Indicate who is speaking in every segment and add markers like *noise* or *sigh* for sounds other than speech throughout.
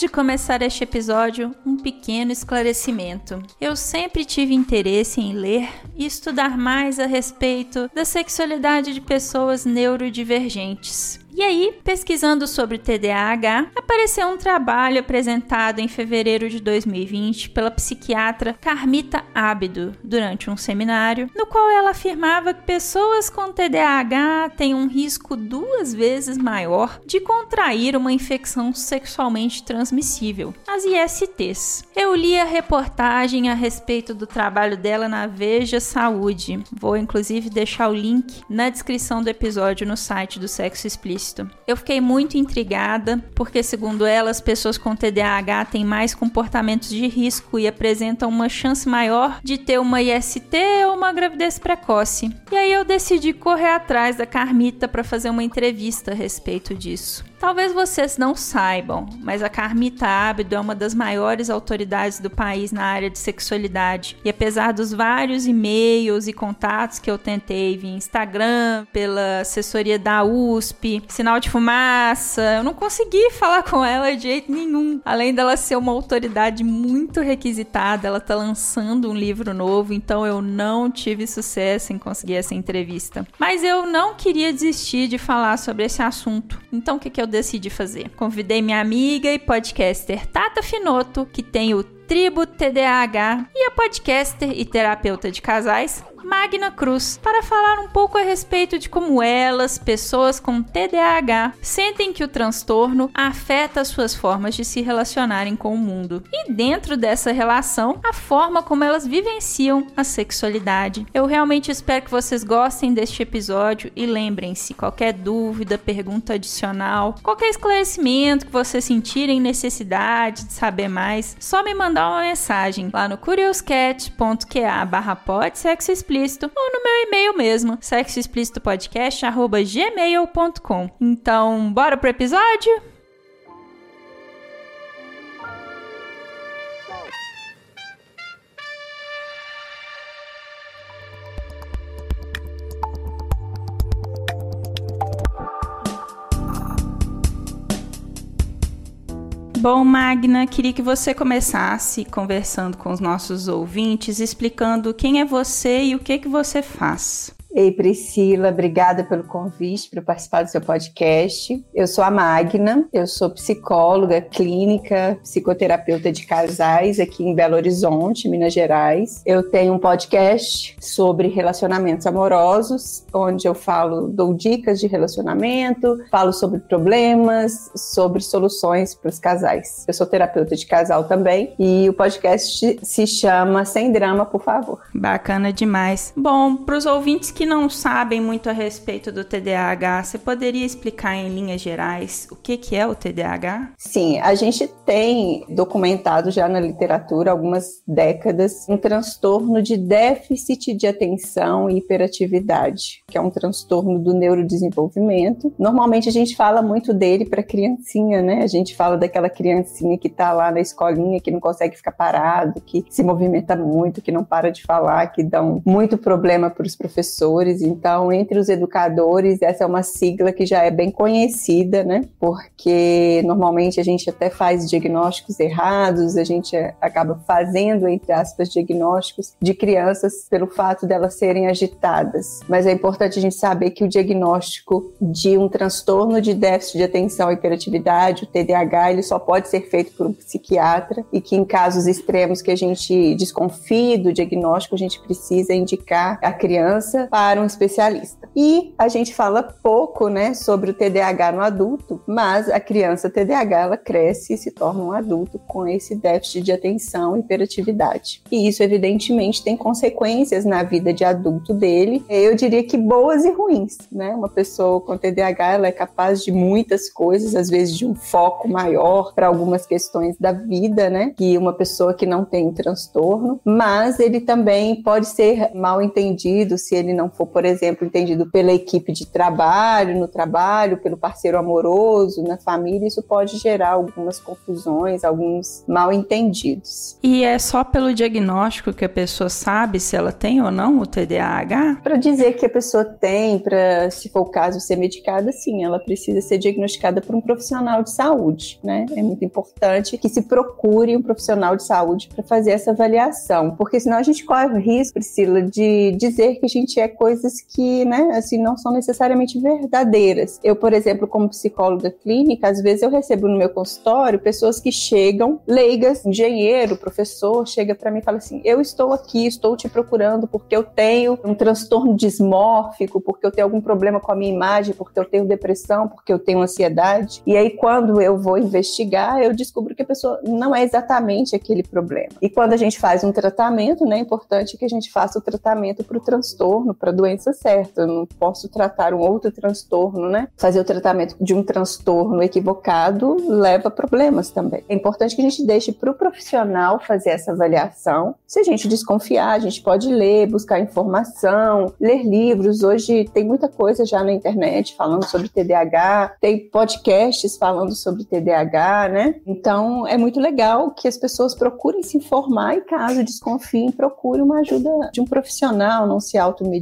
Speaker 1: De começar este episódio, um pequeno esclarecimento. Eu sempre tive interesse em ler e estudar mais a respeito da sexualidade de pessoas neurodivergentes. E aí, pesquisando sobre TDAH, apareceu um trabalho apresentado em fevereiro de 2020 pela psiquiatra Carmita Ábido durante um seminário, no qual ela afirmava que pessoas com TDAH têm um risco duas vezes maior de contrair uma infecção sexualmente transmissível, as ISTs. Eu li a reportagem a respeito do trabalho dela na Veja Saúde. Vou inclusive deixar o link na descrição do episódio no site do Sexo Explícito eu fiquei muito intrigada, porque, segundo ela, as pessoas com TDAH têm mais comportamentos de risco e apresentam uma chance maior de ter uma IST ou uma gravidez precoce. E aí eu decidi correr atrás da Carmita para fazer uma entrevista a respeito disso. Talvez vocês não saibam, mas a Carmita Ábido é uma das maiores autoridades do país na área de sexualidade. E apesar dos vários e-mails e contatos que eu tentei via Instagram, pela assessoria da USP, sinal de fumaça, eu não consegui *laughs* falar com ela de jeito nenhum. Além dela ser uma autoridade muito requisitada, ela tá lançando um livro novo, então eu não tive sucesso em conseguir essa entrevista. Mas eu não queria desistir de falar sobre esse assunto. Então o que, que eu decidi fazer? Convidei minha amiga e podcaster Tata Finoto, que tem o Tribo TDAH, e a podcaster e terapeuta de casais Magna Cruz para falar um pouco a respeito de como elas, pessoas com TDAH, sentem que o transtorno afeta suas formas de se relacionarem com o mundo. E dentro dessa relação, a forma como elas vivenciam a sexualidade. Eu realmente espero que vocês gostem deste episódio e lembrem-se, qualquer dúvida, pergunta adicional, qualquer esclarecimento que vocês sentirem necessidade de saber mais, só me mandar uma mensagem lá no curioscat.ca barra explícito ou no meu e-mail mesmo, sexoexplicitopodcast@gmail.com. Então, bora pro episódio? Bom, Magna, queria que você começasse conversando com os nossos ouvintes, explicando quem é você e o que que você faz.
Speaker 2: Ei, Priscila, obrigada pelo convite para participar do seu podcast. Eu sou a Magna, eu sou psicóloga clínica, psicoterapeuta de casais aqui em Belo Horizonte, Minas Gerais. Eu tenho um podcast sobre relacionamentos amorosos, onde eu falo, dou dicas de relacionamento, falo sobre problemas, sobre soluções para os casais. Eu sou terapeuta de casal também e o podcast se chama Sem Drama, por favor.
Speaker 1: Bacana demais. Bom, para os ouvintes que que não sabem muito a respeito do TDAH, você poderia explicar em linhas gerais o que, que é o TDAH?
Speaker 2: Sim, a gente tem documentado já na literatura algumas décadas um transtorno de déficit de atenção e hiperatividade, que é um transtorno do neurodesenvolvimento. Normalmente a gente fala muito dele para criancinha, né? A gente fala daquela criancinha que está lá na escolinha, que não consegue ficar parado, que se movimenta muito, que não para de falar, que dão muito problema para os professores então entre os educadores essa é uma sigla que já é bem conhecida, né? Porque normalmente a gente até faz diagnósticos errados, a gente acaba fazendo entre aspas diagnósticos de crianças pelo fato delas serem agitadas. Mas é importante a gente saber que o diagnóstico de um transtorno de déficit de atenção e hiperatividade, o TDAH, ele só pode ser feito por um psiquiatra e que em casos extremos que a gente desconfie do diagnóstico, a gente precisa indicar a criança para um especialista. E a gente fala pouco, né, sobre o TDAH no adulto, mas a criança TDAH ela cresce e se torna um adulto com esse déficit de atenção e hiperatividade. E isso evidentemente tem consequências na vida de adulto dele. Eu diria que boas e ruins, né? Uma pessoa com TDAH ela é capaz de muitas coisas, às vezes de um foco maior para algumas questões da vida, né? Que uma pessoa que não tem transtorno, mas ele também pode ser mal entendido se ele não for, por exemplo, entendido pela equipe de trabalho, no trabalho, pelo parceiro amoroso, na família, isso pode gerar algumas confusões, alguns mal entendidos.
Speaker 1: E é só pelo diagnóstico que a pessoa sabe se ela tem ou não o TDAH?
Speaker 2: Para dizer que a pessoa tem, para se for o caso ser medicada, sim, ela precisa ser diagnosticada por um profissional de saúde, né? É muito importante que se procure um profissional de saúde para fazer essa avaliação, porque senão a gente corre o risco, Priscila, de dizer que a gente é coisas que, né, assim, não são necessariamente verdadeiras. Eu, por exemplo, como psicóloga clínica, às vezes eu recebo no meu consultório pessoas que chegam, leigas, engenheiro, professor, chega para mim e fala assim: "Eu estou aqui, estou te procurando porque eu tenho um transtorno dismórfico, porque eu tenho algum problema com a minha imagem, porque eu tenho depressão, porque eu tenho ansiedade". E aí quando eu vou investigar, eu descubro que a pessoa não é exatamente aquele problema. E quando a gente faz um tratamento, né, é importante que a gente faça o tratamento para o transtorno, para a doença certa. Eu não posso tratar um outro transtorno, né? Fazer o tratamento de um transtorno equivocado leva problemas também. É importante que a gente deixe para o profissional fazer essa avaliação. Se a gente desconfiar, a gente pode ler, buscar informação, ler livros. Hoje tem muita coisa já na internet falando sobre TDAH, tem podcasts falando sobre TDAH, né? Então é muito legal que as pessoas procurem se informar e caso desconfiem, procure uma ajuda de um profissional, não se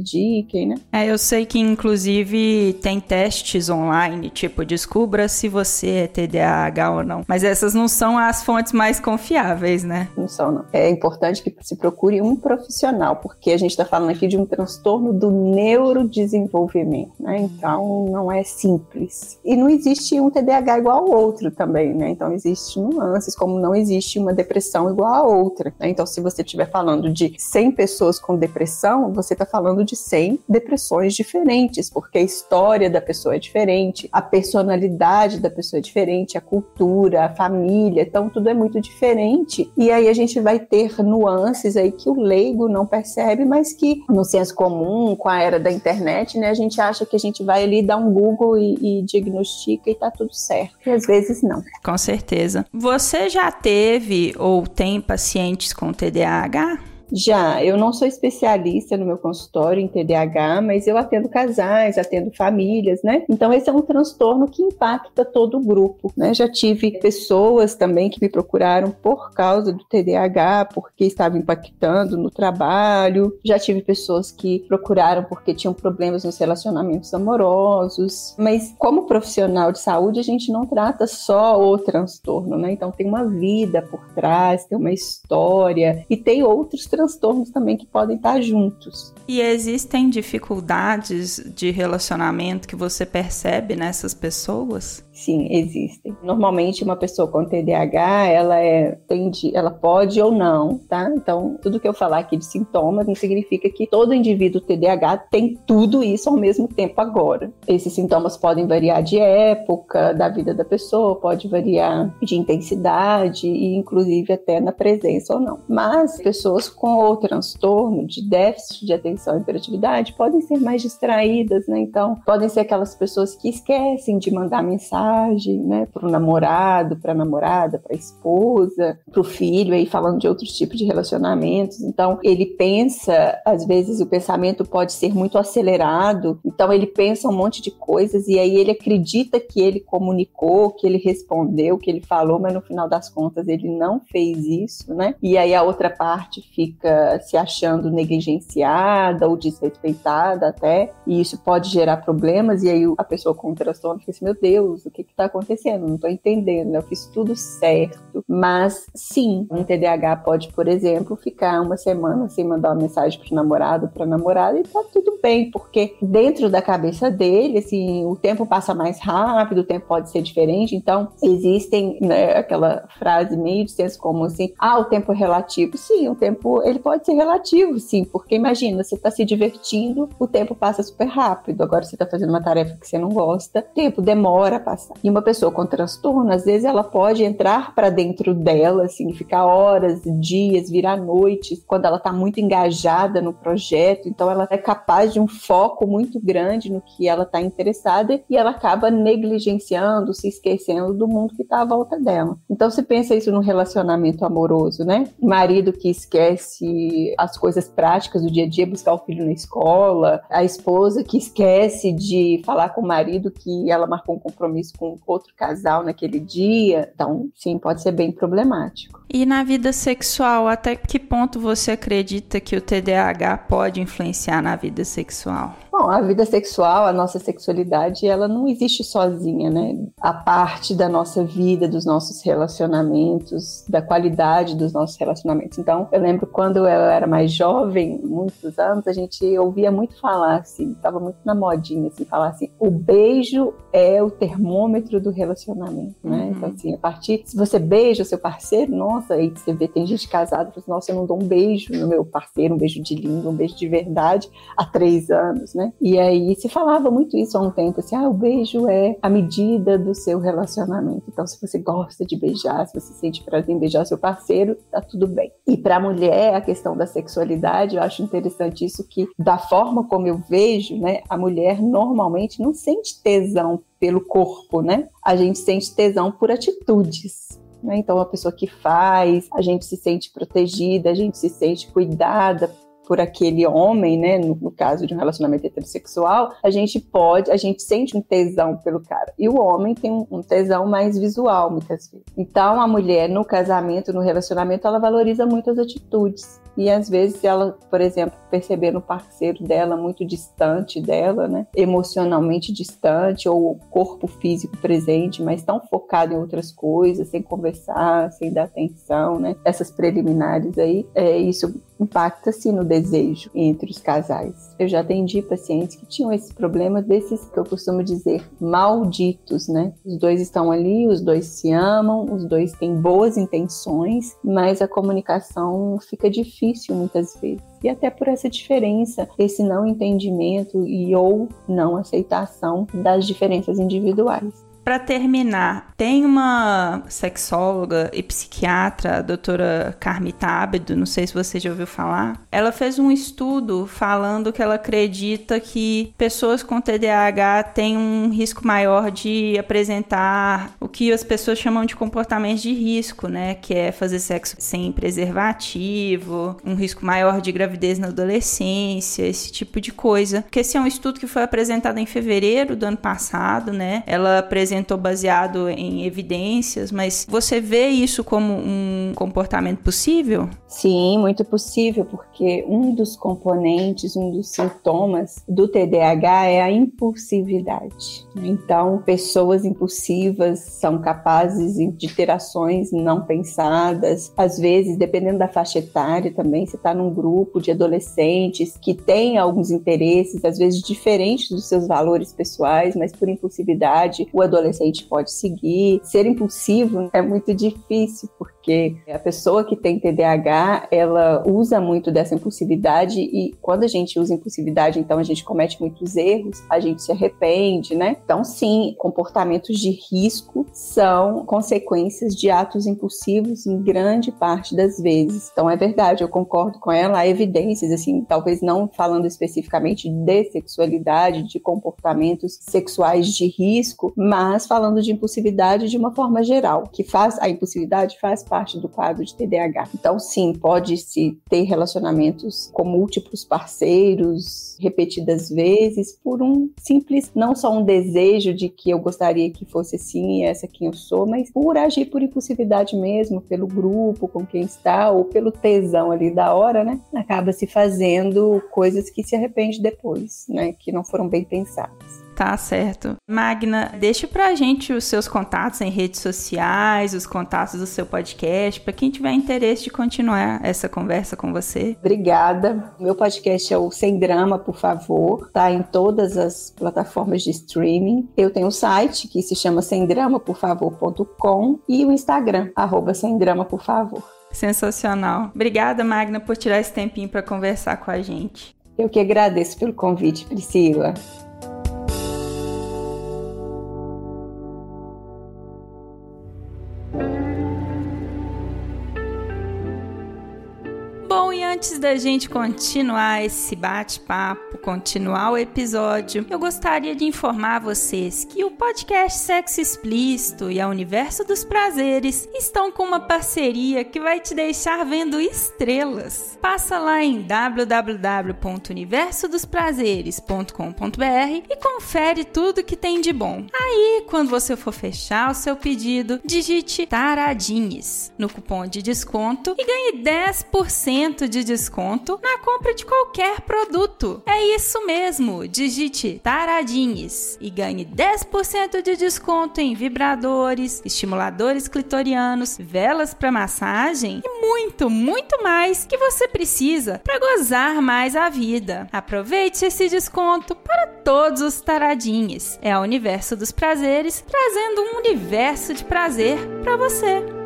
Speaker 2: automediquem, né?
Speaker 1: É, eu sei que inclusive tem testes online, tipo, descubra se você é TDAH ou não. Mas essas não são as fontes mais confiáveis, né?
Speaker 2: Não são, não. É importante que se procure um profissional, porque a gente está falando aqui de um transtorno do neurodesenvolvimento, né? Então não é simples. E não existe um TDAH igual ao outro também, né? Então existem nuances, como não existe uma depressão igual a outra. Né? Então, se você estiver falando de 100 pessoas com depressão, você está falando de 100 depressões diferentes, porque a história da pessoa é diferente, a personalidade da pessoa é diferente, a cultura, a família, então tudo é muito diferente. E aí a gente vai ter nuances aí que o leigo não percebe, mas que no senso comum, com a era da internet, né, a gente acha que a gente vai ali dar um Google e, e diagnostica e tá tudo certo. E às vezes não.
Speaker 1: Com certeza. Você já teve ou tem pacientes com TDAH?
Speaker 2: Já, eu não sou especialista no meu consultório em TDAH, mas eu atendo casais, atendo famílias, né? Então esse é um transtorno que impacta todo o grupo, né? Já tive pessoas também que me procuraram por causa do TDAH, porque estava impactando no trabalho. Já tive pessoas que procuraram porque tinham problemas nos relacionamentos amorosos. Mas como profissional de saúde, a gente não trata só o transtorno, né? Então tem uma vida por trás, tem uma história e tem outros transtornos transtornos também que podem estar juntos.
Speaker 1: E existem dificuldades de relacionamento que você percebe nessas pessoas?
Speaker 2: Sim, existem. Normalmente uma pessoa com TDAH, ela é tende, ela pode ou não, tá? Então, tudo que eu falar aqui de sintomas não significa que todo indivíduo TDAH tem tudo isso ao mesmo tempo agora. Esses sintomas podem variar de época da vida da pessoa, pode variar de intensidade e inclusive até na presença ou não. Mas pessoas com o transtorno de déficit de atenção e hiperatividade podem ser mais distraídas, né? Então, podem ser aquelas pessoas que esquecem de mandar mensagem, né, para o namorado, para a namorada, para a esposa, para o filho, aí falando de outros tipos de relacionamentos. Então, ele pensa, às vezes o pensamento pode ser muito acelerado, então ele pensa um monte de coisas e aí ele acredita que ele comunicou, que ele respondeu, que ele falou, mas no final das contas ele não fez isso, né? E aí a outra parte fica se achando negligenciada ou desrespeitada até, e isso pode gerar problemas, e aí a pessoa com transtorno fica assim, meu Deus, o que está acontecendo? Não estou entendendo, eu fiz tudo certo. Mas sim, um TDAH pode, por exemplo, ficar uma semana sem mandar uma mensagem para o namorado, para a namorada e tá tudo bem, porque dentro da cabeça dele, assim, o tempo passa mais rápido, o tempo pode ser diferente. Então, existem né, aquela frase meio de senso comum assim: ah, o tempo é relativo. Sim, o tempo ele pode ser relativo, sim, porque imagina, você está se divertindo, o tempo passa super rápido. Agora você está fazendo uma tarefa que você não gosta, o tempo demora a passar. E uma pessoa com transtorno, às vezes ela pode entrar para dentro dela, assim, ficar horas, dias, virar noites, quando ela está muito engajada no projeto. Então ela é capaz de um foco muito grande no que ela está interessada e ela acaba negligenciando, se esquecendo do mundo que está à volta dela. Então se pensa isso num relacionamento amoroso, né? Marido que esquece as coisas práticas do dia a dia, buscar o filho na escola, a esposa que esquece de falar com o marido que ela marcou um compromisso com outro casal naquele dia. Então, sim, pode ser bem problemático.
Speaker 1: E na vida sexual, até que ponto você acredita que o TDAH pode influenciar na vida sexual?
Speaker 2: Bom, a vida sexual, a nossa sexualidade, ela não existe sozinha, né? A parte da nossa vida, dos nossos relacionamentos, da qualidade dos nossos relacionamentos. Então, eu lembro quando eu era mais jovem, muitos anos, a gente ouvia muito falar assim, estava muito na modinha, assim, falar assim, o beijo é o termômetro do relacionamento, né? Uhum. Então, assim, a partir, se você beija o seu parceiro, nossa, aí você vê, tem gente casada, fala assim, nossa, eu não dou um beijo no meu parceiro, um beijo de língua, um beijo de verdade, há três anos, né? E aí se falava muito isso há um tempo, assim, ah, o beijo é a medida do seu relacionamento. Então, se você gosta de beijar, se você sente prazer em beijar seu parceiro, tá tudo bem. E para a mulher, a questão da sexualidade, eu acho interessante isso que, da forma como eu vejo, né, a mulher normalmente não sente tesão pelo corpo, né? A gente sente tesão por atitudes. Né? Então, a pessoa que faz, a gente se sente protegida, a gente se sente cuidada por aquele homem, né, no, no, caso de um relacionamento heterossexual, a gente pode, a gente sente um tesão pelo cara. E o homem tem um, um tesão mais visual, muitas vezes. Então, a mulher, no casamento, no relacionamento, ela valoriza muito as atitudes. E às vezes ela, por exemplo, perceber no parceiro dela muito distante dela, né? Emocionalmente distante, ou o corpo físico presente, mas tão focado em outras coisas, sem conversar, sem dar atenção, né? Essas preliminares aí, é, isso impacta sim no desejo entre os casais. Eu já atendi pacientes que tinham esse problema desses que eu costumo dizer malditos, né? Os dois estão ali, os dois se amam, os dois têm boas intenções, mas a comunicação fica difícil muitas vezes. E até por essa diferença, esse não entendimento e ou não aceitação das diferenças individuais.
Speaker 1: Para terminar, tem uma sexóloga e psiquiatra, a doutora Carmita Ábedo, não sei se você já ouviu falar. Ela fez um estudo falando que ela acredita que pessoas com TDAH têm um risco maior de apresentar que as pessoas chamam de comportamentos de risco, né? Que é fazer sexo sem preservativo, um risco maior de gravidez na adolescência, esse tipo de coisa. Porque esse é um estudo que foi apresentado em fevereiro do ano passado, né? Ela apresentou baseado em evidências, mas você vê isso como um comportamento possível?
Speaker 2: Sim, muito possível, porque um dos componentes, um dos sintomas do TDAH é a impulsividade. Então, pessoas impulsivas são capazes de ter ações não pensadas, às vezes, dependendo da faixa etária também, você está num grupo de adolescentes que têm alguns interesses, às vezes diferentes dos seus valores pessoais, mas por impulsividade o adolescente pode seguir. Ser impulsivo é muito difícil, porque a pessoa que tem TDAH, ela usa muito dessa impulsividade e quando a gente usa impulsividade, então a gente comete muitos erros, a gente se arrepende, né? Então, sim, comportamentos de risco são consequências de atos impulsivos em grande parte das vezes. Então, é verdade, eu concordo com ela, há evidências, assim, talvez não falando especificamente de sexualidade, de comportamentos sexuais de risco, mas falando de impulsividade de uma forma geral, que faz a impulsividade faz parte do quadro de TDAH. Então, sim, pode-se ter relacionamentos com múltiplos parceiros repetidas vezes por um simples, não só um desejo de que eu gostaria que fosse assim e essa quem eu sou, mas por agir por impulsividade mesmo, pelo grupo com quem está ou pelo tesão ali da hora, né? Acaba se fazendo coisas que se arrepende depois, né? Que não foram bem pensadas.
Speaker 1: Tá certo. Magna, deixa pra gente os seus contatos em redes sociais, os contatos do seu podcast, para quem tiver interesse de continuar essa conversa com você.
Speaker 2: Obrigada. Meu podcast é o Sem Drama, por favor. Tá em todas as plataformas de streaming. Eu tenho um site que se chama semdramaporfavor.com e o Instagram, arroba Sem Drama, por favor.
Speaker 1: Sensacional. Obrigada, Magna, por tirar esse tempinho para conversar com a gente.
Speaker 2: Eu que agradeço pelo convite, Priscila.
Speaker 1: Antes da gente continuar esse bate-papo, continuar o episódio, eu gostaria de informar vocês que o podcast Sexo Explícito e a Universo dos Prazeres estão com uma parceria que vai te deixar vendo estrelas. Passa lá em www.universodosprazeres.com.br e confere tudo que tem de bom. Aí, quando você for fechar o seu pedido, digite Taradinhas no cupom de desconto e ganhe 10% de desconto na compra de qualquer produto. É isso mesmo, digite Taradinhas e ganhe 10% de desconto em vibradores, estimuladores clitorianos, velas para massagem e muito, muito mais que você precisa para gozar mais a vida. Aproveite esse desconto para todos os taradinhos. É o universo dos prazeres trazendo um universo de prazer para você.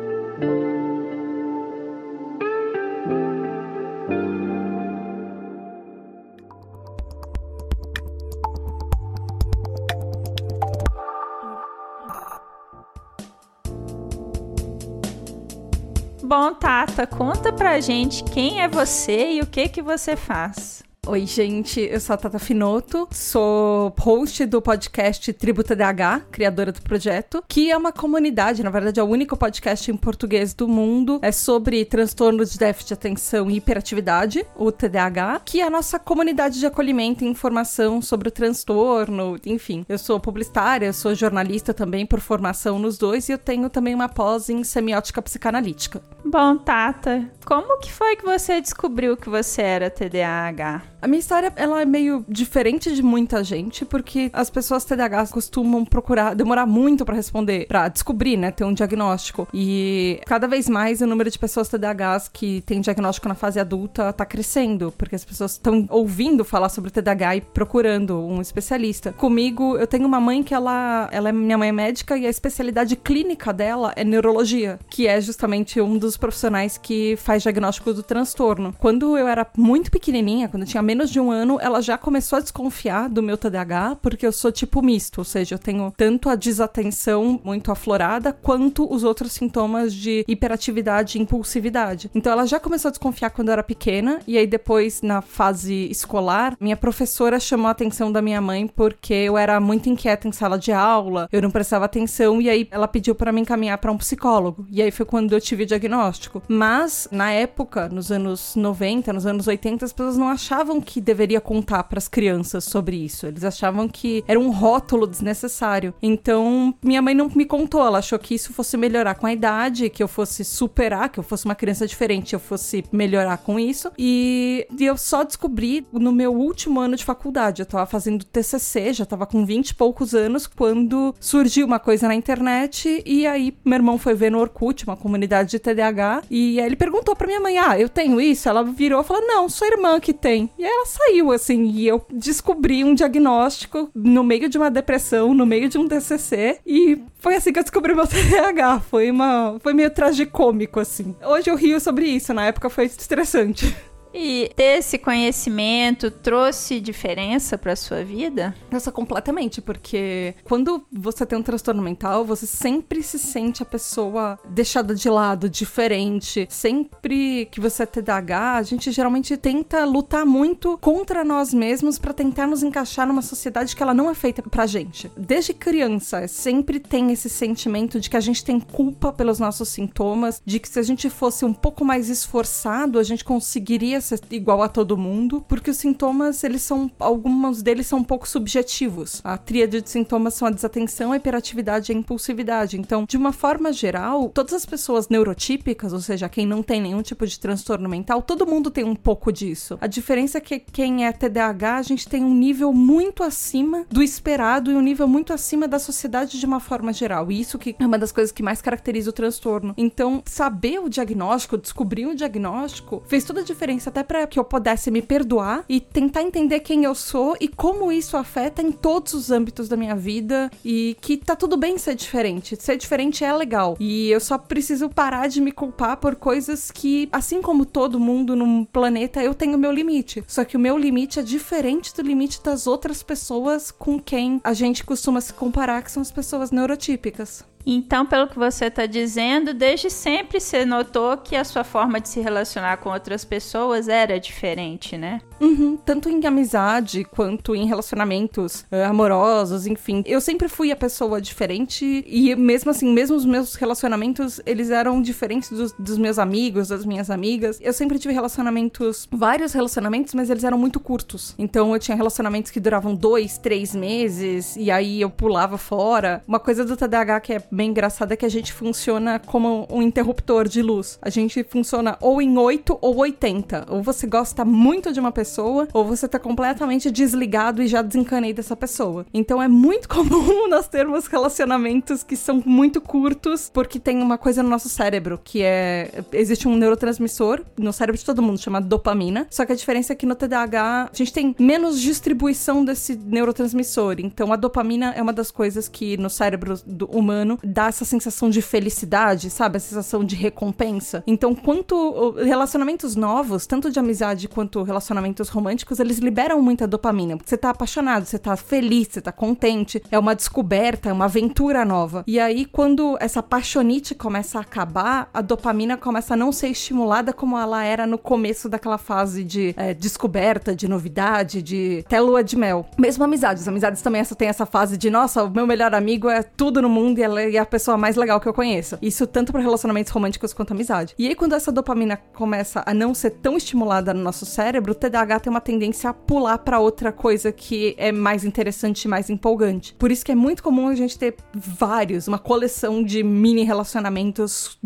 Speaker 1: Bom, Tata, conta pra gente quem é você e o que que você faz.
Speaker 3: Oi, gente, eu sou a Tata Finoto, sou host do podcast Tributa DH, criadora do projeto, que é uma comunidade, na verdade é o único podcast em português do mundo, é sobre transtornos de déficit de atenção e hiperatividade, o TDAH, que é a nossa comunidade de acolhimento e informação sobre o transtorno, enfim. Eu sou publicitária, sou jornalista também por formação nos dois e eu tenho também uma pós em semiótica psicanalítica.
Speaker 1: Bom, Tata, como que foi que você descobriu que você era TDAH?
Speaker 3: A minha história, ela é meio diferente de muita gente, porque as pessoas TDAH costumam procurar, demorar muito para responder, para descobrir, né, ter um diagnóstico. E cada vez mais o número de pessoas TDAHs que tem diagnóstico na fase adulta tá crescendo, porque as pessoas estão ouvindo falar sobre TDAH e procurando um especialista. Comigo, eu tenho uma mãe que ela, ela é minha mãe é médica e a especialidade clínica dela é neurologia, que é justamente um dos profissionais que faz diagnóstico do transtorno. Quando eu era muito pequenininha, quando eu tinha menos de um ano, ela já começou a desconfiar do meu TDAH, porque eu sou tipo misto, ou seja, eu tenho tanto a desatenção muito aflorada, quanto os outros sintomas de hiperatividade e impulsividade. Então ela já começou a desconfiar quando eu era pequena, e aí depois, na fase escolar, minha professora chamou a atenção da minha mãe porque eu era muito inquieta em sala de aula, eu não prestava atenção, e aí ela pediu para me encaminhar para um psicólogo. E aí foi quando eu tive o diagnóstico. Mas, na época, nos anos 90, nos anos 80, as pessoas não achavam que deveria contar para as crianças sobre isso. Eles achavam que era um rótulo desnecessário. Então, minha mãe não me contou. Ela achou que isso fosse melhorar com a idade, que eu fosse superar, que eu fosse uma criança diferente, eu fosse melhorar com isso. E, e eu só descobri no meu último ano de faculdade. Eu tava fazendo TCC, já tava com 20 e poucos anos, quando surgiu uma coisa na internet. E aí, meu irmão foi ver no Orkut, uma comunidade de TDAH. E aí ele perguntou pra minha mãe: Ah, eu tenho isso? Ela virou e falou: Não, sua irmã que tem. E aí ela saiu, assim, e eu descobri um diagnóstico no meio de uma depressão, no meio de um TCC, e foi assim que eu descobri meu *laughs* TDAH. Foi uma, foi meio tragicômico, assim. Hoje eu rio sobre isso, na época foi estressante.
Speaker 1: E ter esse conhecimento trouxe diferença para sua vida?
Speaker 3: Nossa, completamente, porque quando você tem um transtorno mental, você sempre se sente a pessoa deixada de lado, diferente. Sempre que você é TDAH, a gente geralmente tenta lutar muito contra nós mesmos para tentar nos encaixar numa sociedade que ela não é feita pra gente. Desde criança, sempre tem esse sentimento de que a gente tem culpa pelos nossos sintomas, de que se a gente fosse um pouco mais esforçado, a gente conseguiria ser igual a todo mundo, porque os sintomas, eles são, alguns deles são um pouco subjetivos. A tríade de sintomas são a desatenção, a hiperatividade e a impulsividade. Então, de uma forma geral, todas as pessoas neurotípicas, ou seja, quem não tem nenhum tipo de transtorno mental, todo mundo tem um pouco disso. A diferença é que quem é TDAH, a gente tem um nível muito acima do esperado e um nível muito acima da sociedade de uma forma geral. E isso que é uma das coisas que mais caracteriza o transtorno. Então, saber o diagnóstico, descobrir o diagnóstico, fez toda a diferença até para que eu pudesse me perdoar e tentar entender quem eu sou e como isso afeta em todos os âmbitos da minha vida e que tá tudo bem ser diferente. Ser diferente é legal. E eu só preciso parar de me culpar por coisas que, assim como todo mundo no planeta, eu tenho meu limite. Só que o meu limite é diferente do limite das outras pessoas com quem a gente costuma se comparar, que são as pessoas neurotípicas.
Speaker 1: Então, pelo que você está dizendo, desde sempre você notou que a sua forma de se relacionar com outras pessoas era diferente, né?
Speaker 3: Uhum, tanto em amizade quanto em relacionamentos uh, amorosos, enfim. Eu sempre fui a pessoa diferente e mesmo assim, mesmo os meus relacionamentos, eles eram diferentes dos, dos meus amigos, das minhas amigas. Eu sempre tive relacionamentos, vários relacionamentos, mas eles eram muito curtos. Então eu tinha relacionamentos que duravam dois, três meses e aí eu pulava fora. Uma coisa do TDAH que é bem engraçada é que a gente funciona como um interruptor de luz. A gente funciona ou em 8 ou 80. Ou você gosta muito de uma pessoa pessoa, ou você tá completamente desligado e já desencanei dessa pessoa. Então é muito *laughs* comum nós termos relacionamentos que são muito curtos, porque tem uma coisa no nosso cérebro, que é. Existe um neurotransmissor no cérebro de todo mundo chamado dopamina. Só que a diferença é que no TDAH a gente tem menos distribuição desse neurotransmissor. Então a dopamina é uma das coisas que no cérebro humano dá essa sensação de felicidade, sabe? A sensação de recompensa. Então, quanto relacionamentos novos, tanto de amizade quanto relacionamentos relacionamentos românticos, eles liberam muita dopamina. Porque você tá apaixonado, você tá feliz, você tá contente, é uma descoberta, é uma aventura nova. E aí, quando essa paixonite começa a acabar, a dopamina começa a não ser estimulada como ela era no começo daquela fase de é, descoberta, de novidade, de até lua de mel. Mesmo amizades. Amizades também essa, tem essa fase de, nossa, o meu melhor amigo é tudo no mundo e ela é a pessoa mais legal que eu conheço. Isso tanto para relacionamentos românticos quanto amizade. E aí, quando essa dopamina começa a não ser tão estimulada no nosso cérebro, o TDAH TDAH tem uma tendência a pular para outra coisa que é mais interessante e mais empolgante. Por isso que é muito comum a gente ter vários, uma coleção de mini relacionamentos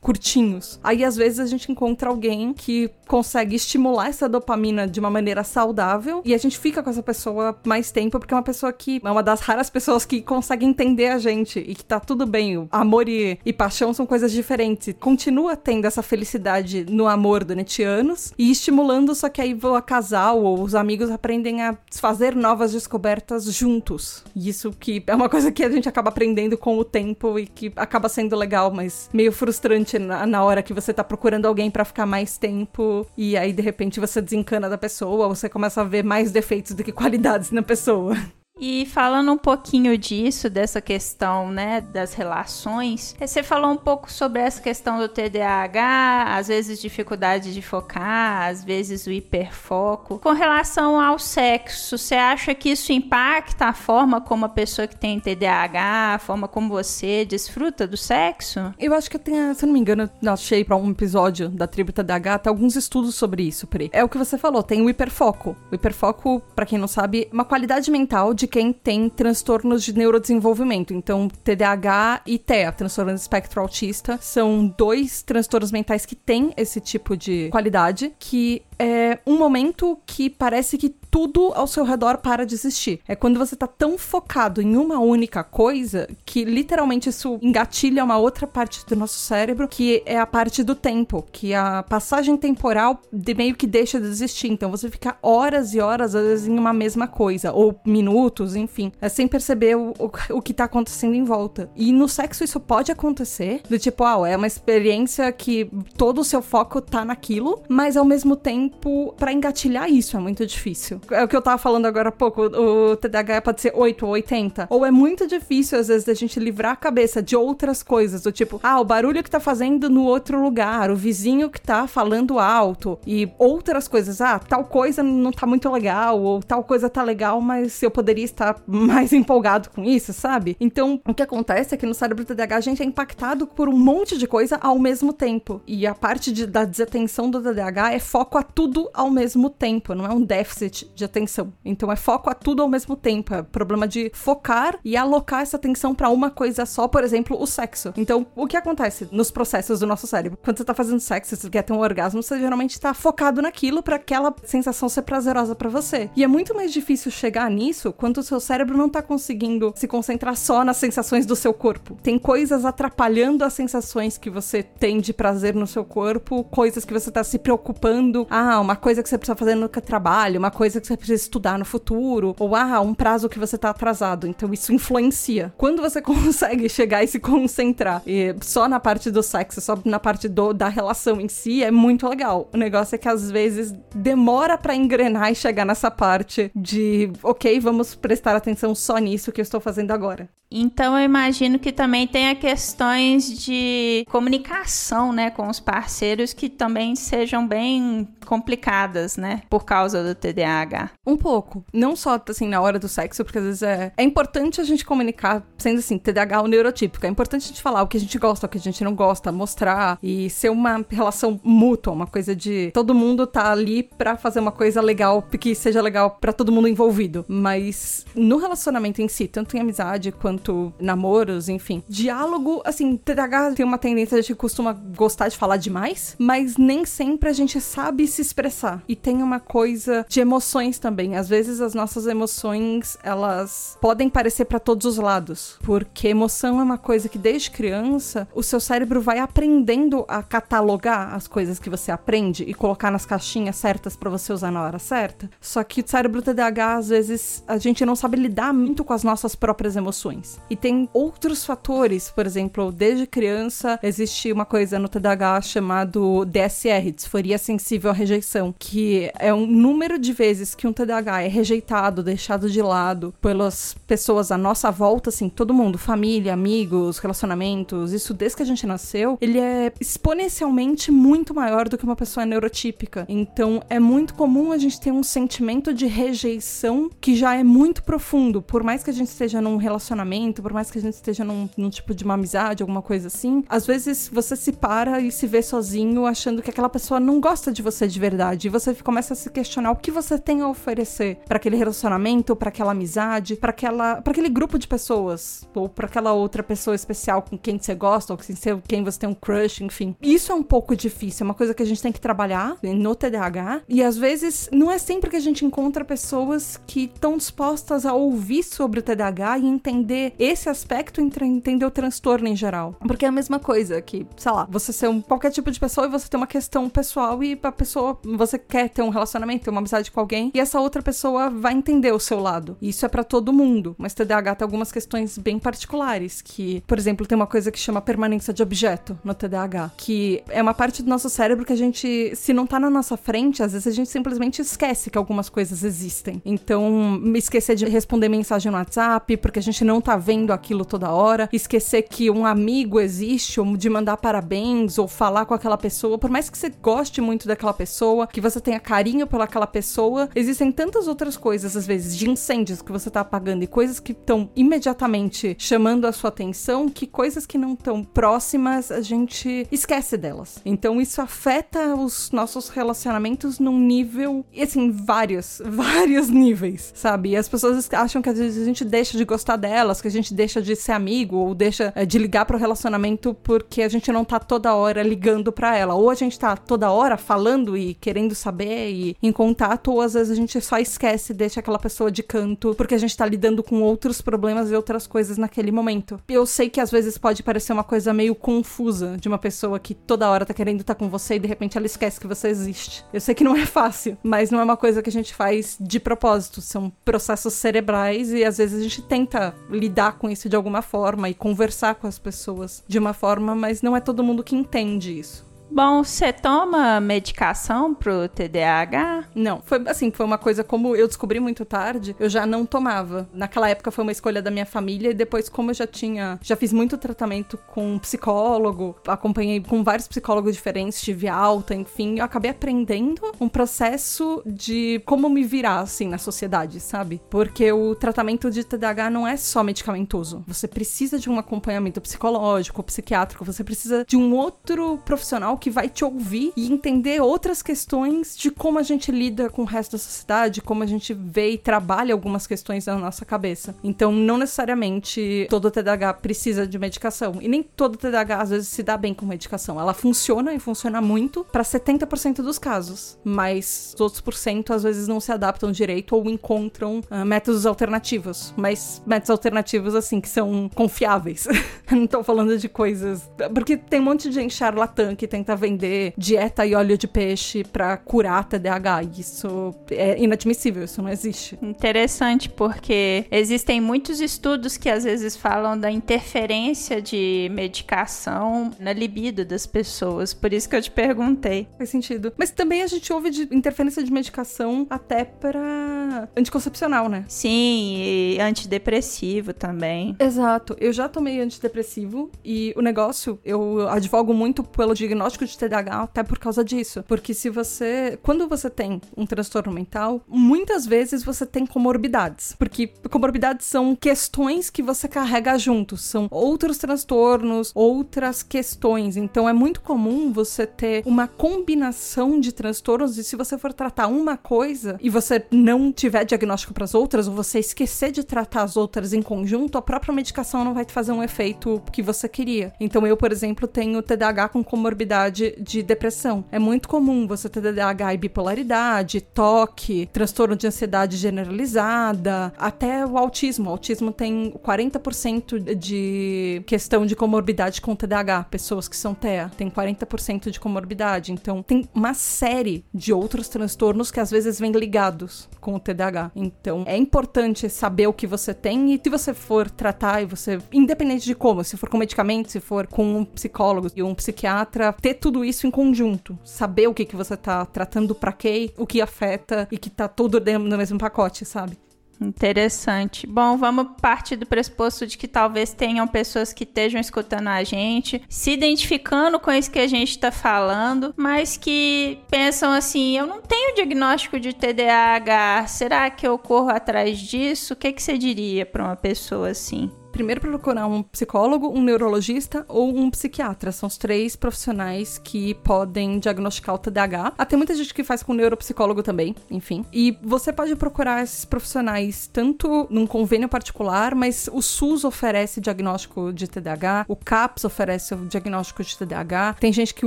Speaker 3: curtinhos. Aí às vezes a gente encontra alguém que consegue estimular essa dopamina de uma maneira saudável e a gente fica com essa pessoa mais tempo porque é uma pessoa que é uma das raras pessoas que consegue entender a gente e que tá tudo bem. Amor e, e paixão são coisas diferentes. Continua tendo essa felicidade no amor durante anos e estimulando, só que aí casal ou os amigos aprendem a fazer novas descobertas juntos. Isso que é uma coisa que a gente acaba aprendendo com o tempo e que acaba sendo legal, mas meio frustrante na, na hora que você tá procurando alguém para ficar mais tempo e aí de repente você desencana da pessoa, você começa a ver mais defeitos do que qualidades na pessoa.
Speaker 1: E falando um pouquinho disso, dessa questão, né, das relações, você falou um pouco sobre essa questão do TDAH, às vezes dificuldade de focar, às vezes o hiperfoco. Com relação ao sexo, você acha que isso impacta a forma como a pessoa que tem TDAH, a forma como você desfruta do sexo?
Speaker 3: Eu acho que tenho, se eu não me engano, eu achei para um episódio da tribo TDAH, tem alguns estudos sobre isso, Pri. É o que você falou, tem o hiperfoco. O hiperfoco, para quem não sabe, é uma qualidade mental de de quem tem transtornos de neurodesenvolvimento. Então, TDAH e TEA, transtorno do espectro autista, são dois transtornos mentais que têm esse tipo de qualidade que é um momento que parece que tudo ao seu redor para de existir. É quando você tá tão focado em uma única coisa que literalmente isso engatilha uma outra parte do nosso cérebro, que é a parte do tempo, que a passagem temporal de meio que deixa de existir. Então você fica horas e horas, às vezes, em uma mesma coisa, ou minutos, enfim, é sem perceber o, o, o que tá acontecendo em volta. E no sexo isso pode acontecer, do tipo, ah, é uma experiência que todo o seu foco tá naquilo, mas ao mesmo tempo para engatilhar isso é muito difícil. É o que eu tava falando agora há pouco, o TDAH pode ser 8 ou 80. Ou é muito difícil, às vezes, da gente livrar a cabeça de outras coisas, do tipo, ah, o barulho que tá fazendo no outro lugar, o vizinho que tá falando alto, e outras coisas. Ah, tal coisa não tá muito legal, ou tal coisa tá legal, mas eu poderia estar mais empolgado com isso, sabe? Então, o que acontece é que no cérebro TDAH a gente é impactado por um monte de coisa ao mesmo tempo. E a parte de, da desatenção do TDAH é foco a tudo ao mesmo tempo, não é um déficit de atenção. Então é foco a tudo ao mesmo tempo. É problema de focar e alocar essa atenção para uma coisa só, por exemplo, o sexo. Então, o que acontece nos processos do nosso cérebro? Quando você tá fazendo sexo, você quer ter um orgasmo, você geralmente tá focado naquilo para aquela sensação ser prazerosa para você. E é muito mais difícil chegar nisso quando o seu cérebro não tá conseguindo se concentrar só nas sensações do seu corpo. Tem coisas atrapalhando as sensações que você tem de prazer no seu corpo, coisas que você tá se preocupando. Ah, uma coisa que você precisa fazer no trabalho, uma coisa que você precisa estudar no futuro, ou ah, um prazo que você tá atrasado. Então isso influencia. Quando você *laughs* consegue chegar e se concentrar e só na parte do sexo, só na parte do, da relação em si, é muito legal. O negócio é que às vezes demora para engrenar e chegar nessa parte de, ok, vamos prestar atenção só nisso que eu estou fazendo agora.
Speaker 1: Então eu imagino que também tenha questões de comunicação, né, com os parceiros que também sejam bem complicadas, né, por causa do TDAH.
Speaker 3: Um pouco. Não só, assim, na hora do sexo, porque às vezes é, é importante a gente comunicar, sendo assim, TDAH ou neurotípico. É importante a gente falar o que a gente gosta, o que a gente não gosta, mostrar e ser uma relação mútua, uma coisa de todo mundo tá ali pra fazer uma coisa legal, que seja legal para todo mundo envolvido. Mas no relacionamento em si, tanto em amizade quanto namoros, enfim, diálogo, assim, TDAH tem uma tendência, a gente costuma gostar de falar demais, mas nem sempre a gente sabe se expressar. E tem uma coisa de emoções também. Às vezes as nossas emoções, elas podem parecer para todos os lados, porque emoção é uma coisa que desde criança o seu cérebro vai aprendendo a catalogar as coisas que você aprende e colocar nas caixinhas certas para você usar na hora certa. Só que o cérebro TDAH às vezes a gente não sabe lidar muito com as nossas próprias emoções. E tem outros fatores, por exemplo, desde criança existe uma coisa no TDAH chamado DSR, disforia sensível à rejeição, que é um número de vezes que um TDAH é rejeitado, deixado de lado pelas pessoas à nossa volta, assim, todo mundo, família, amigos, relacionamentos, isso desde que a gente nasceu, ele é exponencialmente muito maior do que uma pessoa neurotípica. Então, é muito comum a gente ter um sentimento de rejeição que já é muito profundo, por mais que a gente esteja num relacionamento, por mais que a gente esteja num, num tipo de uma amizade, alguma coisa assim, às vezes você se para e se vê sozinho achando que aquela pessoa não gosta de você de verdade. E você começa a se questionar o que você tem a oferecer para aquele relacionamento, para aquela amizade, para aquela, para aquele grupo de pessoas, ou para aquela outra pessoa especial com quem você gosta, ou com quem você tem um crush, enfim. Isso é um pouco difícil, é uma coisa que a gente tem que trabalhar no TDAH. E às vezes não é sempre que a gente encontra pessoas que estão dispostas a ouvir sobre o TDAH e entender esse aspecto, entender o transtorno em geral. Porque é a mesma coisa que, sei lá, você ser um, qualquer tipo de pessoa e você ter uma questão pessoal e a pessoa, você quer ter um relacionamento, ter uma amizade com alguém e essa outra pessoa vai entender o seu lado. Isso é para todo mundo, mas TDAH tem algumas questões bem particulares, que, por exemplo, tem uma coisa que chama permanência de objeto no TDAH, que é uma parte do nosso cérebro que a gente, se não tá na nossa frente, às vezes a gente simplesmente esquece que algumas coisas existem. Então, esquecer de responder mensagem no WhatsApp, porque a gente não tá vendo aquilo toda hora, esquecer que um amigo existe, ou de mandar parabéns, ou falar com aquela pessoa, por mais que você goste muito daquela pessoa, que você tenha carinho pelaquela pessoa, existem tantas outras coisas, às vezes, de incêndios que você tá apagando e coisas que estão imediatamente chamando a sua atenção, que coisas que não estão próximas, a gente esquece delas. Então, isso afeta os nossos relacionamentos num nível, assim, vários, *laughs* vários níveis, sabe? E as pessoas acham que às vezes a gente deixa de gostar delas, que a gente deixa de ser amigo, ou deixa é, de ligar pro relacionamento porque a gente não tá toda hora ligando para ela. Ou a gente tá toda hora falando e querendo saber e em contato, ou às vezes a gente só esquece, deixa aquela pessoa de canto, porque a gente tá lidando com outros problemas e outras coisas naquele momento. Eu sei que às vezes pode parecer uma coisa meio confusa de uma pessoa que toda hora tá querendo estar tá com você e de repente ela esquece que você existe. Eu sei que não é fácil, mas não é uma coisa que a gente faz de propósito. São processos cerebrais e às vezes a gente tenta lidar com isso de alguma forma e conversar com as pessoas de uma forma, mas não é todo mundo que entende isso.
Speaker 1: Bom, você toma medicação pro TDAH?
Speaker 3: Não, foi assim, foi uma coisa como eu descobri muito tarde, eu já não tomava. Naquela época foi uma escolha da minha família e depois como eu já tinha, já fiz muito tratamento com um psicólogo, acompanhei com vários psicólogos diferentes, tive alta, enfim, eu acabei aprendendo um processo de como me virar assim na sociedade, sabe? Porque o tratamento de TDAH não é só medicamentoso. Você precisa de um acompanhamento psicológico, psiquiátrico, você precisa de um outro profissional que vai te ouvir e entender outras questões de como a gente lida com o resto da sociedade, como a gente vê e trabalha algumas questões na nossa cabeça. Então, não necessariamente todo TDAH precisa de medicação. E nem todo TDAH às vezes se dá bem com medicação. Ela funciona e funciona muito para 70% dos casos, mas os outros por cento às vezes não se adaptam direito ou encontram uh, métodos alternativos. Mas métodos alternativos, assim, que são confiáveis. *laughs* não tô falando de coisas. Porque tem um monte de gente charlatã que tenta vender dieta e óleo de peixe para curar TDAH. Isso é inadmissível, isso não existe.
Speaker 1: Interessante, porque existem muitos estudos que às vezes falam da interferência de medicação na libido das pessoas. Por isso que eu te perguntei.
Speaker 3: Faz sentido. Mas também a gente ouve de interferência de medicação até para anticoncepcional, né?
Speaker 1: Sim, e antidepressivo também.
Speaker 3: Exato. Eu já tomei antidepressivo e o negócio, eu advogo muito pelo diagnóstico de TDAH até por causa disso. Porque se você. Quando você tem um transtorno mental, muitas vezes você tem comorbidades. Porque comorbidades são questões que você carrega junto, são outros transtornos, outras questões. Então é muito comum você ter uma combinação de transtornos e se você for tratar uma coisa e você não tiver diagnóstico para as outras, ou você esquecer de tratar as outras em conjunto, a própria medicação não vai te fazer um efeito que você queria. Então eu, por exemplo, tenho TDAH com comorbidade de depressão. É muito comum você ter TDAH e bipolaridade, toque, transtorno de ansiedade generalizada, até o autismo. O autismo tem 40% de questão de comorbidade com TDAH. Pessoas que são TEA têm 40% de comorbidade. Então, tem uma série de outros transtornos que às vezes vêm ligados com o TDAH. Então, é importante saber o que você tem e se você for tratar e você, independente de como, se for com medicamento, se for com um psicólogo e um psiquiatra, ter tudo isso em conjunto. Saber o que, que você tá tratando pra quê, o que afeta e que tá tudo dentro do mesmo pacote, sabe?
Speaker 1: Interessante. Bom, vamos partir do pressuposto de que talvez tenham pessoas que estejam escutando a gente, se identificando com isso que a gente está falando, mas que pensam assim: eu não tenho diagnóstico de TDAH, será que eu corro atrás disso? O que, que você diria para uma pessoa assim?
Speaker 3: Primeiro procurar um psicólogo, um neurologista ou um psiquiatra. São os três profissionais que podem diagnosticar o TDAH. Até muita gente que faz com neuropsicólogo também, enfim. E você pode procurar esses profissionais tanto num convênio particular, mas o SUS oferece diagnóstico de TDAH, o CAPS oferece o diagnóstico de TDAH. Tem gente que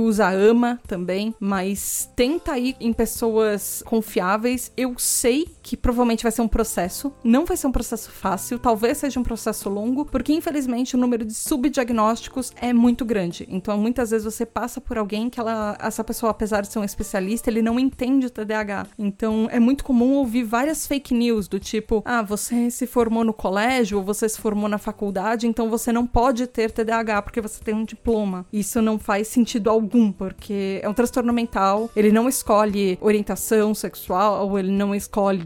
Speaker 3: usa a AMA também, mas tenta ir em pessoas confiáveis. Eu sei que provavelmente vai ser um processo, não vai ser um processo fácil, talvez seja um processo longo, porque infelizmente o número de subdiagnósticos é muito grande. Então, muitas vezes você passa por alguém que ela, essa pessoa, apesar de ser um especialista, ele não entende o TDAH. Então, é muito comum ouvir várias fake news do tipo: "Ah, você se formou no colégio ou você se formou na faculdade, então você não pode ter TDAH porque você tem um diploma". Isso não faz sentido algum, porque é um transtorno mental, ele não escolhe orientação sexual, ou ele não escolhe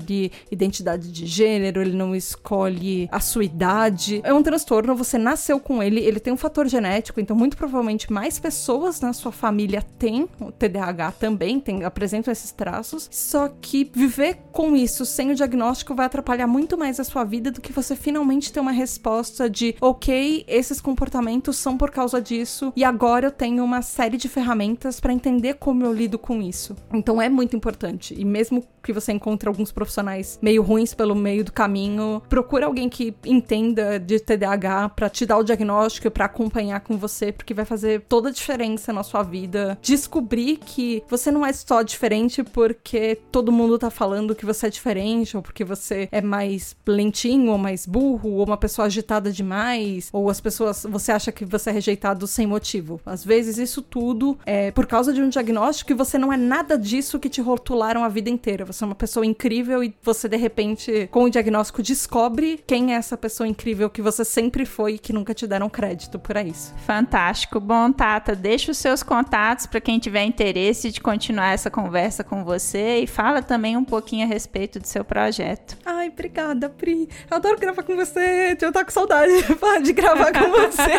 Speaker 3: identidade de gênero, ele não escolhe a sua idade. É um transtorno, você nasceu com ele, ele tem um fator genético, então muito provavelmente mais pessoas na sua família têm o TDAH também, tem, apresentam esses traços. Só que viver com isso sem o diagnóstico vai atrapalhar muito mais a sua vida do que você finalmente ter uma resposta de, ok, esses comportamentos são por causa disso e agora eu tenho uma série de ferramentas para entender como eu lido com isso. Então é muito importante. E mesmo que você encontre alguns profissionais meio ruins pelo meio do caminho, procura alguém que entenda de TDAH para te dar o diagnóstico, para acompanhar com você, porque vai fazer toda a diferença na sua vida. Descobrir que você não é só diferente porque todo mundo tá falando que você é diferente, ou porque você é mais lentinho, ou mais burro, ou uma pessoa agitada demais, ou as pessoas, você acha que você é rejeitado sem motivo. Às vezes isso tudo é por causa de um diagnóstico e você não é nada disso que te rotularam a vida inteira. Você é uma pessoa incrível e você de repente, com o diagnóstico, descobre quem é essa pessoa incrível que você sempre foi e que nunca te deram crédito por isso.
Speaker 1: Fantástico. Bom, Tata, deixa os seus contatos para quem tiver interesse de continuar essa conversa com você e fala também um pouquinho a respeito do seu projeto.
Speaker 3: Ah, Ai, obrigada, Pri. Eu adoro gravar com você. Eu tô com saudade *laughs* de gravar com você.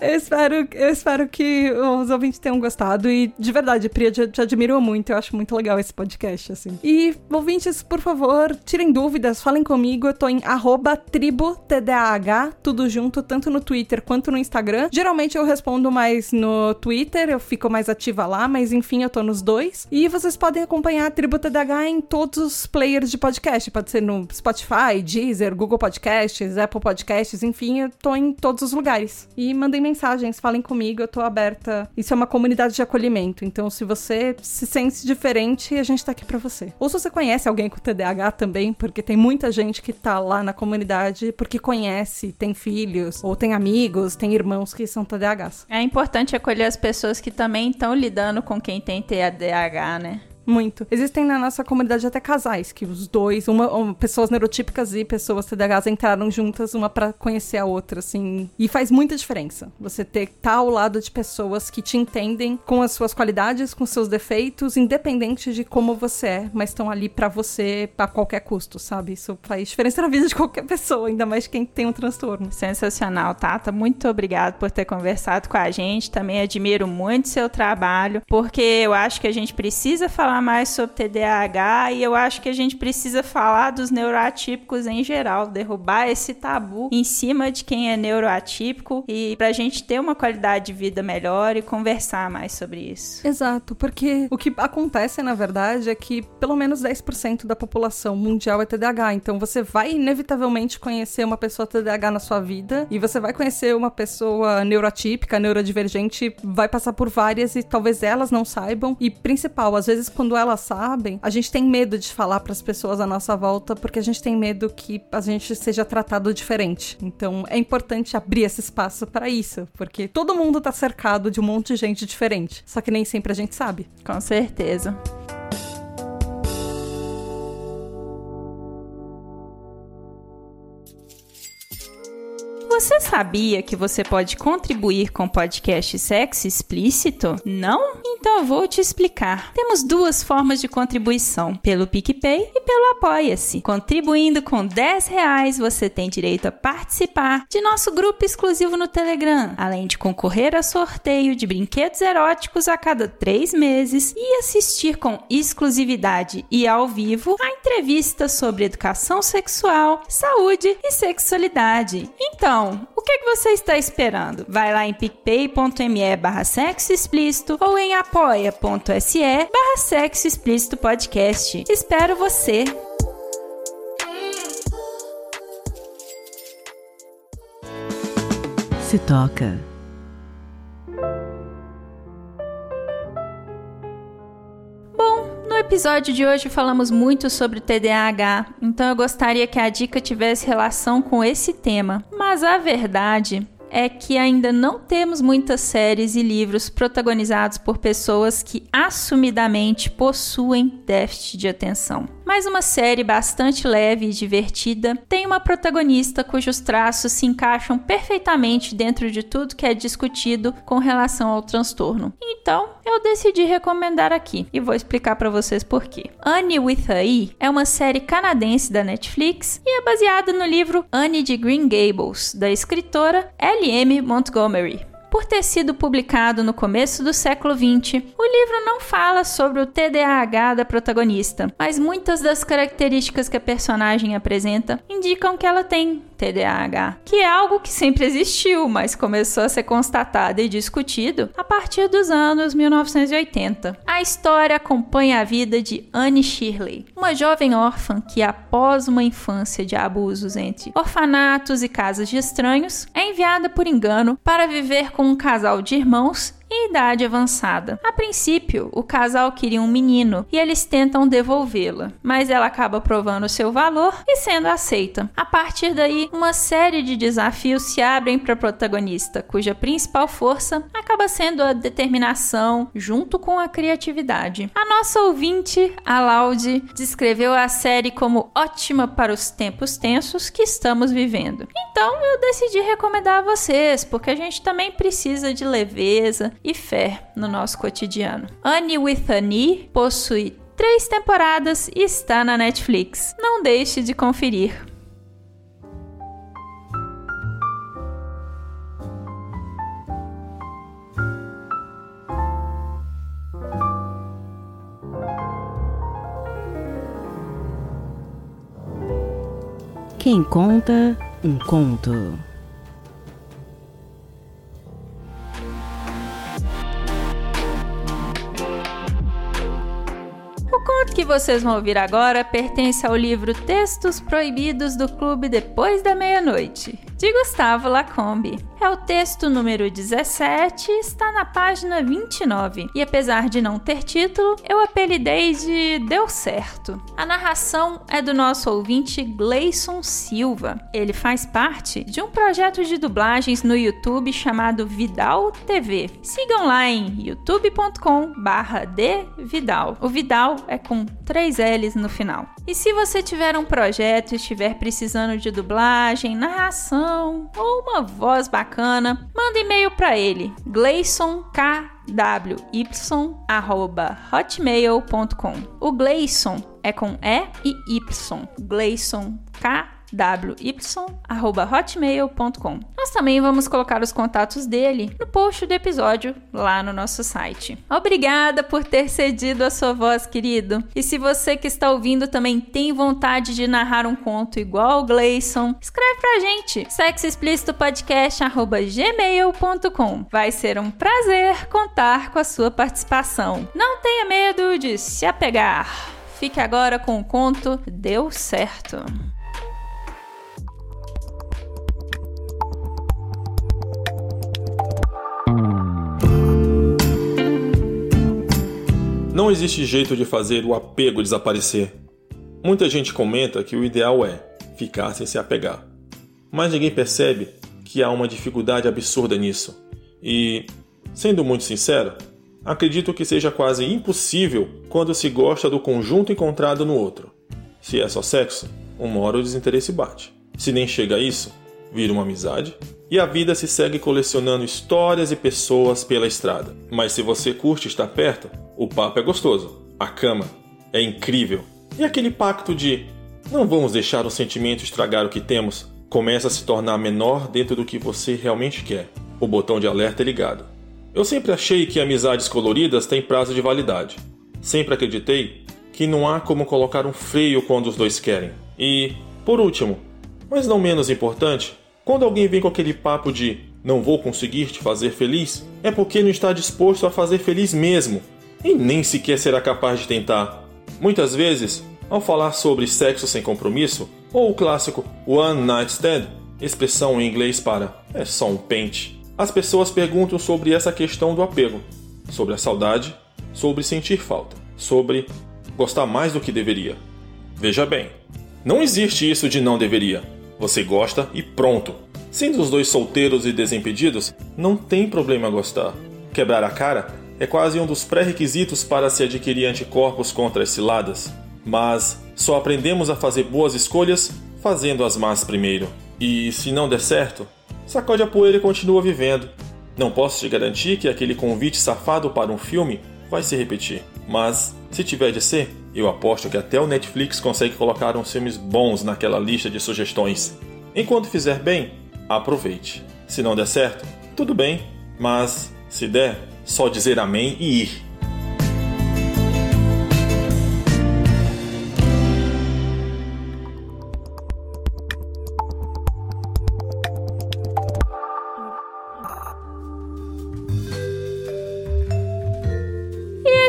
Speaker 3: *laughs* eu, espero, eu espero que os ouvintes tenham gostado. E, de verdade, Pri, eu te, te admiro muito. Eu acho muito legal esse podcast, assim. E, ouvintes, por favor, tirem dúvidas, falem comigo. Eu tô em tributdah, tudo junto, tanto no Twitter quanto no Instagram. Geralmente eu respondo mais no Twitter, eu fico mais ativa lá, mas enfim, eu tô nos dois. E vocês podem acompanhar a DH em todos os players de podcast. Pode ser no Spotify, Deezer, Google Podcasts, Apple Podcasts, enfim, eu tô em todos os lugares. E mandem mensagens, falem comigo, eu tô aberta. Isso é uma comunidade de acolhimento, então se você se sente diferente, a gente tá aqui para você. Ou se você conhece alguém com TDAH também, porque tem muita gente que tá lá na comunidade porque conhece, tem filhos, ou tem amigos, tem irmãos que são TDAHs.
Speaker 1: É importante acolher as pessoas que também estão lidando com quem tem TDAH, né?
Speaker 3: Muito. Existem na nossa comunidade até casais, que os dois, uma, uma pessoas neurotípicas e pessoas TDAHs entraram juntas, uma para conhecer a outra, assim. E faz muita diferença. Você ter tá ao lado de pessoas que te entendem com as suas qualidades, com seus defeitos, independente de como você é, mas estão ali para você a qualquer custo, sabe? Isso faz diferença na vida de qualquer pessoa, ainda mais quem tem um transtorno.
Speaker 1: Sensacional, Tata. Muito obrigado por ter conversado com a gente. Também admiro muito seu trabalho, porque eu acho que a gente precisa falar falar mais sobre TDAH e eu acho que a gente precisa falar dos neuroatípicos em geral, derrubar esse tabu em cima de quem é neuroatípico e pra gente ter uma qualidade de vida melhor e conversar mais sobre isso.
Speaker 3: Exato, porque o que acontece na verdade é que pelo menos 10% da população mundial é TDAH, então você vai inevitavelmente conhecer uma pessoa TDAH na sua vida e você vai conhecer uma pessoa neuroatípica, neurodivergente, vai passar por várias e talvez elas não saibam e principal, às vezes quando quando elas sabem, a gente tem medo de falar para as pessoas à nossa volta porque a gente tem medo que a gente seja tratado diferente. Então é importante abrir esse espaço para isso, porque todo mundo tá cercado de um monte de gente diferente, só que nem sempre a gente sabe.
Speaker 1: Com certeza. Você sabia que você pode contribuir com podcast Sexo Explícito? Não? Então eu vou te explicar. Temos duas formas de contribuição, pelo PicPay e pelo Apoia-se. Contribuindo com 10 reais, você tem direito a participar de nosso grupo exclusivo no Telegram, além de concorrer a sorteio de brinquedos eróticos a cada três meses e assistir com exclusividade e ao vivo a entrevistas sobre educação sexual, saúde e sexualidade. Então, então, o que, é que você está esperando? Vai lá em picpay.me barra sexo explícito ou em apoia.se barra sexo explícito podcast. Espero você!
Speaker 4: Se toca.
Speaker 1: Episódio de hoje falamos muito sobre TDAH, então eu gostaria que a dica tivesse relação com esse tema. Mas a verdade é que ainda não temos muitas séries e livros protagonizados por pessoas que assumidamente possuem déficit de atenção. Mas uma série bastante leve e divertida tem uma protagonista cujos traços se encaixam perfeitamente dentro de tudo que é discutido com relação ao transtorno. Então, eu decidi recomendar aqui e vou explicar para vocês por quê. Annie with a E é uma série canadense da Netflix e é baseada no livro Annie de Green Gables, da escritora L.M. Montgomery. Por ter sido publicado no começo do século XX, o livro não fala sobre o TDAH da protagonista, mas muitas das características que a personagem apresenta indicam que ela tem TDAH, que é algo que sempre existiu, mas começou a ser constatado e discutido a partir dos anos 1980. A história acompanha a vida de Anne Shirley, uma jovem órfã que, após uma infância de abusos entre orfanatos e casas de estranhos, é enviada por engano para viver com um casal de irmãos em idade avançada. A princípio, o casal queria um menino e eles tentam devolvê-la, mas ela acaba provando seu valor e sendo aceita. A partir daí, uma série de desafios se abrem para a protagonista, cuja principal força acaba sendo a determinação junto com a criatividade. A nossa ouvinte, a Laude, descreveu a série como ótima para os tempos tensos que estamos vivendo. Então, eu decidi recomendar a vocês, porque a gente também precisa de leveza e fé no nosso cotidiano. Annie with Annie possui três temporadas e está na Netflix. Não deixe de conferir.
Speaker 4: Quem conta um conto.
Speaker 1: Vocês vão ouvir agora pertence ao livro Textos Proibidos do Clube Depois da Meia-Noite, de Gustavo Lacombe. É o texto número 17 e está na página 29. E apesar de não ter título, eu apelidei de Deu Certo. A narração é do nosso ouvinte Gleison Silva. Ele faz parte de um projeto de dublagens no YouTube chamado Vidal TV. Sigam lá em youtube.com/dvidal. O Vidal é com três L's no final. E se você tiver um projeto e estiver precisando de dublagem, narração ou uma voz bacana bacana, manda e-mail para ele, gleisonKwy@hotmail.com. O Gleison é com E e Y. Gleison K wy@hotmail.com. Nós também vamos colocar os contatos dele no post do episódio lá no nosso site. Obrigada por ter cedido a sua voz, querido. E se você que está ouvindo também tem vontade de narrar um conto igual o Gleison, escreve pra gente. sexoexplicitopodcast@gmail.com. Vai ser um prazer contar com a sua participação. Não tenha medo de se apegar. Fique agora com o conto Deu Certo.
Speaker 5: Não existe jeito de fazer o apego desaparecer. Muita gente comenta que o ideal é ficar sem se apegar. Mas ninguém percebe que há uma dificuldade absurda nisso. E, sendo muito sincero, acredito que seja quase impossível quando se gosta do conjunto encontrado no outro. Se é só sexo, uma hora o desinteresse bate. Se nem chega a isso, vira uma amizade e a vida se segue colecionando histórias e pessoas pela estrada. Mas se você curte estar perto, o papo é gostoso, a cama é incrível. E aquele pacto de não vamos deixar o sentimento estragar o que temos começa a se tornar menor dentro do que você realmente quer. O botão de alerta é ligado. Eu sempre achei que amizades coloridas têm prazo de validade. Sempre acreditei que não há como colocar um freio quando os dois querem. E, por último, mas não menos importante, quando alguém vem com aquele papo de não vou conseguir te fazer feliz, é porque não está disposto a fazer feliz mesmo e nem sequer será capaz de tentar. Muitas vezes, ao falar sobre sexo sem compromisso, ou o clássico one night stand, expressão em inglês para é só um pente, as pessoas perguntam sobre essa questão do apego, sobre a saudade, sobre sentir falta, sobre gostar mais do que deveria. Veja bem, não existe isso de não deveria. Você gosta e pronto. Sendo os dois solteiros e desimpedidos, não tem problema gostar. Quebrar a cara é quase um dos pré-requisitos para se adquirir anticorpos contra as ciladas. Mas só aprendemos a fazer boas escolhas fazendo as más primeiro. E se não der certo, sacode a poeira e continua vivendo. Não posso te garantir que aquele convite safado para um filme vai se repetir. Mas, se tiver de ser, eu aposto que até o Netflix consegue colocar uns filmes bons naquela lista de sugestões. Enquanto fizer bem, aproveite. Se não der certo, tudo bem, mas se der, só dizer amém e ir.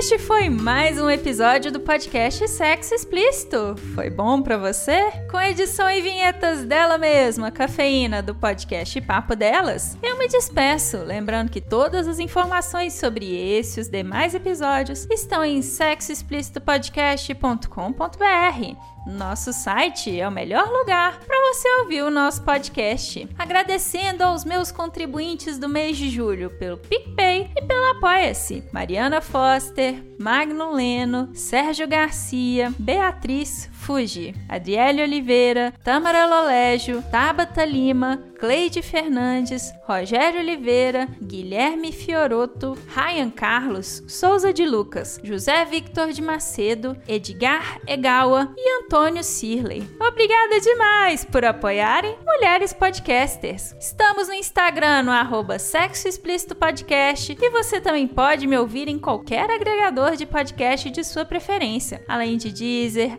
Speaker 1: Este foi mais um episódio do podcast Sexo Explícito. Foi bom para você? Com edição e vinhetas dela mesma, Cafeína, do podcast Papo Delas, eu me despeço, lembrando que todas as informações sobre esse e os demais episódios estão em sexoexplicitopodcast.com.br. Nosso site é o melhor lugar para você ouvir o nosso podcast. Agradecendo aos meus contribuintes do mês de julho pelo PicPay e pelo Apoia-se: Mariana Foster, Magno Leno, Sérgio Garcia, Beatriz Fuji, Adriele Oliveira, Tamara Lolégio, Tabata Lima, Cleide Fernandes, Rogério Oliveira, Guilherme Fioroto, Ryan Carlos, Souza de Lucas, José Victor de Macedo, Edgar Egawa e Antônio Sirley. Obrigada demais por apoiarem Mulheres Podcasters. Estamos no Instagram no arroba Sexo Explícito Podcast e você também pode me ouvir em qualquer agregador de podcast de sua preferência, além de Deezer,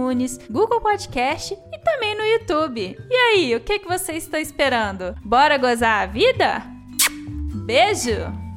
Speaker 1: iTunes, Google Podcast e também no YouTube. E aí, o que, que você está esperando? Bora gozar a vida? Beijo!